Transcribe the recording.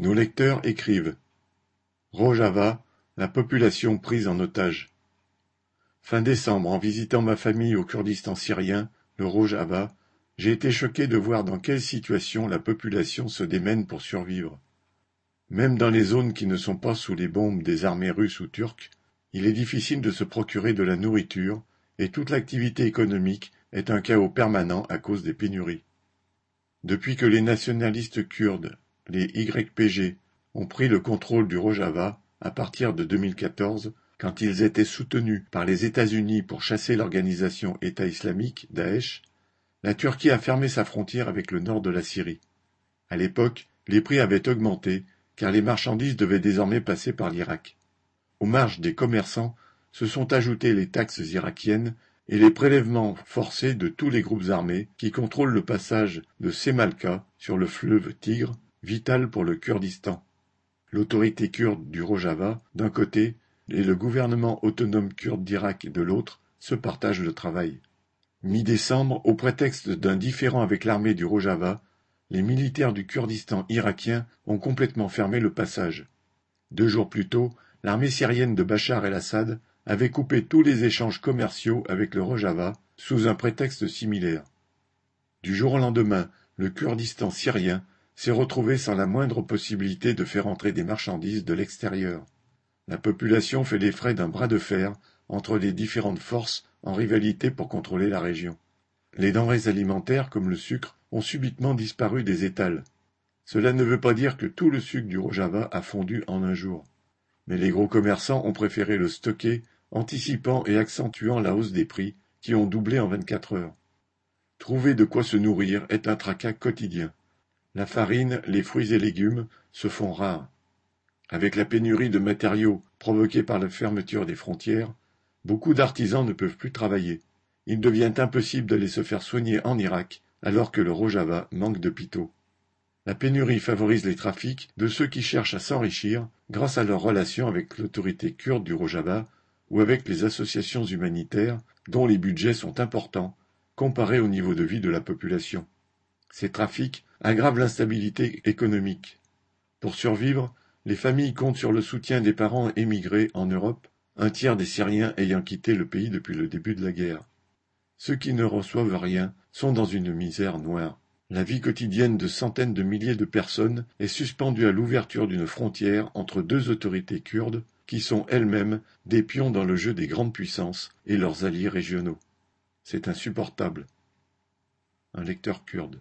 Nos lecteurs écrivent Rojava, la population prise en otage. Fin décembre, en visitant ma famille au Kurdistan syrien, le Rojava, j'ai été choqué de voir dans quelle situation la population se démène pour survivre. Même dans les zones qui ne sont pas sous les bombes des armées russes ou turques, il est difficile de se procurer de la nourriture et toute l'activité économique est un chaos permanent à cause des pénuries. Depuis que les nationalistes kurdes, les YPG, ont pris le contrôle du Rojava à partir de 2014, quand ils étaient soutenus par les États-Unis pour chasser l'organisation État islamique, Daesh, la Turquie a fermé sa frontière avec le nord de la Syrie. À l'époque, les prix avaient augmenté car les marchandises devaient désormais passer par l'Irak. Aux marges des commerçants se sont ajoutées les taxes irakiennes et les prélèvements forcés de tous les groupes armés qui contrôlent le passage de Semalka sur le fleuve Tigre, vital pour le Kurdistan. L'autorité kurde du Rojava, d'un côté, et le gouvernement autonome kurde d'Irak de l'autre, se partagent le travail. Mi-décembre, au prétexte d'un différend avec l'armée du Rojava, les militaires du Kurdistan irakien ont complètement fermé le passage. Deux jours plus tôt, l'armée syrienne de Bachar el-Assad avait coupé tous les échanges commerciaux avec le Rojava sous un prétexte similaire. Du jour au lendemain, le Kurdistan syrien s'est retrouvé sans la moindre possibilité de faire entrer des marchandises de l'extérieur. La population fait les frais d'un bras de fer entre les différentes forces en rivalité pour contrôler la région. Les denrées alimentaires, comme le sucre, ont subitement disparu des étals. Cela ne veut pas dire que tout le sucre du Rojava a fondu en un jour. Mais les gros commerçants ont préféré le stocker anticipant et accentuant la hausse des prix, qui ont doublé en vingt-quatre heures. Trouver de quoi se nourrir est un tracas quotidien. La farine, les fruits et légumes se font rares. Avec la pénurie de matériaux provoquée par la fermeture des frontières, beaucoup d'artisans ne peuvent plus travailler. Il devient impossible d'aller se faire soigner en Irak alors que le Rojava manque d'hôpitaux. La pénurie favorise les trafics de ceux qui cherchent à s'enrichir grâce à leurs relations avec l'autorité kurde du Rojava ou avec les associations humanitaires dont les budgets sont importants comparés au niveau de vie de la population. Ces trafics aggravent l'instabilité économique. Pour survivre, les familles comptent sur le soutien des parents émigrés en Europe, un tiers des Syriens ayant quitté le pays depuis le début de la guerre. Ceux qui ne reçoivent rien sont dans une misère noire. La vie quotidienne de centaines de milliers de personnes est suspendue à l'ouverture d'une frontière entre deux autorités kurdes qui sont elles-mêmes des pions dans le jeu des grandes puissances et leurs alliés régionaux. C'est insupportable. Un lecteur kurde.